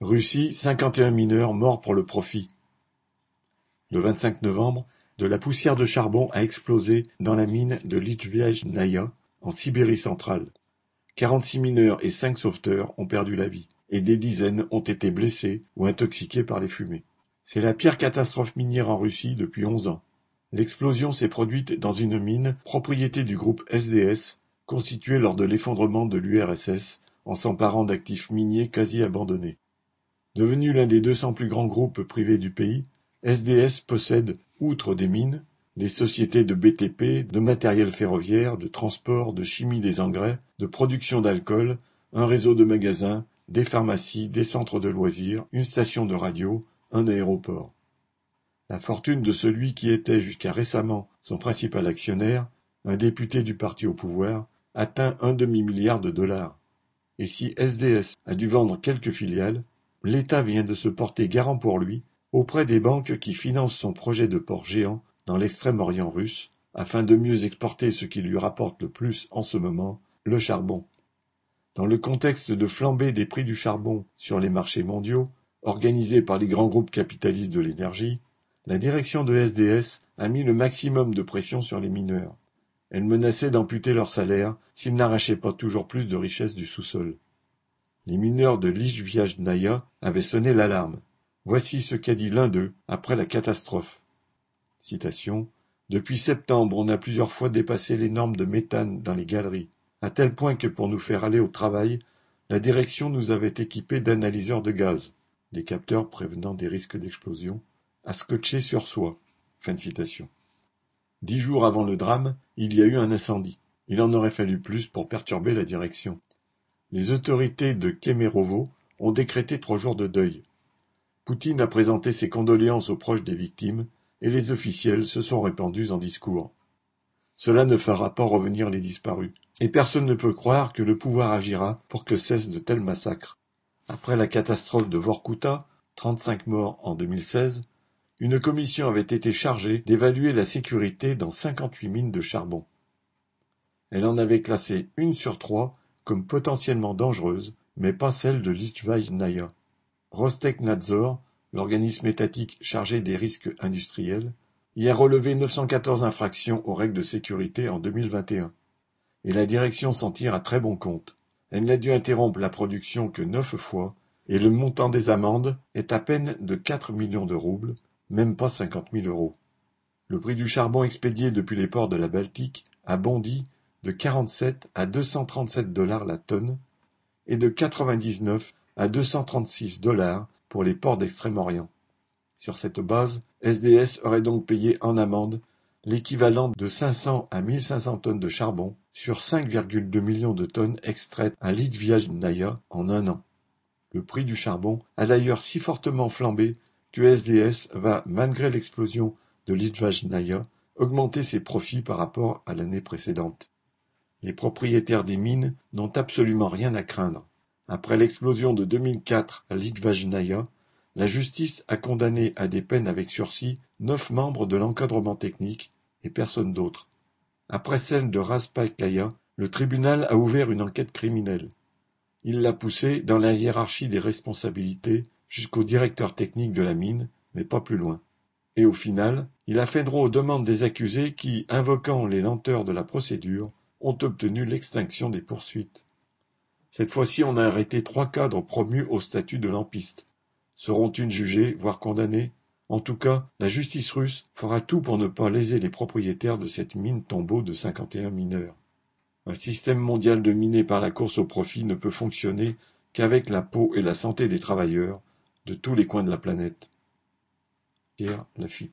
Russie, cinquante-et-un mineurs morts pour le profit. Le 25 novembre, de la poussière de charbon a explosé dans la mine de Litviajnaïa, en Sibérie centrale. Quarante-six mineurs et cinq sauveteurs ont perdu la vie, et des dizaines ont été blessés ou intoxiqués par les fumées. C'est la pire catastrophe minière en Russie depuis onze ans. L'explosion s'est produite dans une mine propriété du groupe SDS, constituée lors de l'effondrement de l'URSS en s'emparant d'actifs miniers quasi abandonnés. Devenu l'un des deux cents plus grands groupes privés du pays, SDS possède, outre des mines, des sociétés de BTP, de matériel ferroviaire, de transport, de chimie des engrais, de production d'alcool, un réseau de magasins, des pharmacies, des centres de loisirs, une station de radio, un aéroport. La fortune de celui qui était jusqu'à récemment son principal actionnaire, un député du parti au pouvoir, atteint un demi-milliard de dollars. Et si SDS a dû vendre quelques filiales, L'État vient de se porter garant pour lui auprès des banques qui financent son projet de port géant dans l'extrême-orient russe, afin de mieux exporter ce qui lui rapporte le plus en ce moment, le charbon. Dans le contexte de flambée des prix du charbon sur les marchés mondiaux, organisés par les grands groupes capitalistes de l'énergie, la direction de SDS a mis le maximum de pression sur les mineurs. Elle menaçait d'amputer leur salaire s'ils n'arrachaient pas toujours plus de richesses du sous-sol. Les mineurs de Naya avaient sonné l'alarme. Voici ce qu'a dit l'un d'eux après la catastrophe. Depuis septembre, on a plusieurs fois dépassé les normes de méthane dans les galeries, à tel point que pour nous faire aller au travail, la direction nous avait équipés d'analyseurs de gaz, des capteurs prévenant des risques d'explosion, à scotcher sur soi. Fin citation. Dix jours avant le drame, il y a eu un incendie. Il en aurait fallu plus pour perturber la direction. Les autorités de Kemerovo ont décrété trois jours de deuil. Poutine a présenté ses condoléances aux proches des victimes et les officiels se sont répandus en discours. Cela ne fera pas revenir les disparus, et personne ne peut croire que le pouvoir agira pour que cessent de tels massacres. Après la catastrophe de Vorkuta, 35 morts en 2016, une commission avait été chargée d'évaluer la sécurité dans 58 mines de charbon. Elle en avait classé une sur trois comme potentiellement dangereuse, mais pas celle de Litvaïnaya. Rostekhnadzor, l'organisme étatique chargé des risques industriels, y a relevé 914 infractions aux règles de sécurité en 2021. Et la direction s'en tire à très bon compte. Elle n'a dû interrompre la production que neuf fois, et le montant des amendes est à peine de 4 millions de roubles, même pas 50 000 euros. Le prix du charbon expédié depuis les ports de la Baltique a bondi de 47 à 237 dollars la tonne et de 99 à 236 dollars pour les ports d'Extrême-Orient. Sur cette base, SDS aurait donc payé en amende l'équivalent de 500 à 1500 tonnes de charbon sur 5,2 millions de tonnes extraites à Litviajnaïa en un an. Le prix du charbon a d'ailleurs si fortement flambé que SDS va, malgré l'explosion de Litvajnaya, augmenter ses profits par rapport à l'année précédente. Les propriétaires des mines n'ont absolument rien à craindre. Après l'explosion de 2004 à Litvajnaya, la justice a condamné à des peines avec sursis neuf membres de l'encadrement technique et personne d'autre. Après celle de Raspakaya, le tribunal a ouvert une enquête criminelle. Il l'a poussé dans la hiérarchie des responsabilités jusqu'au directeur technique de la mine, mais pas plus loin. Et au final, il a fait droit aux demandes des accusés qui, invoquant les lenteurs de la procédure, ont obtenu l'extinction des poursuites. Cette fois-ci, on a arrêté trois cadres promus au statut de lampiste. Seront-ils jugés, voire condamnés En tout cas, la justice russe fera tout pour ne pas léser les propriétaires de cette mine tombeau de 51 mineurs. Un système mondial de minés par la course au profit ne peut fonctionner qu'avec la peau et la santé des travailleurs de tous les coins de la planète. Pierre Lafitte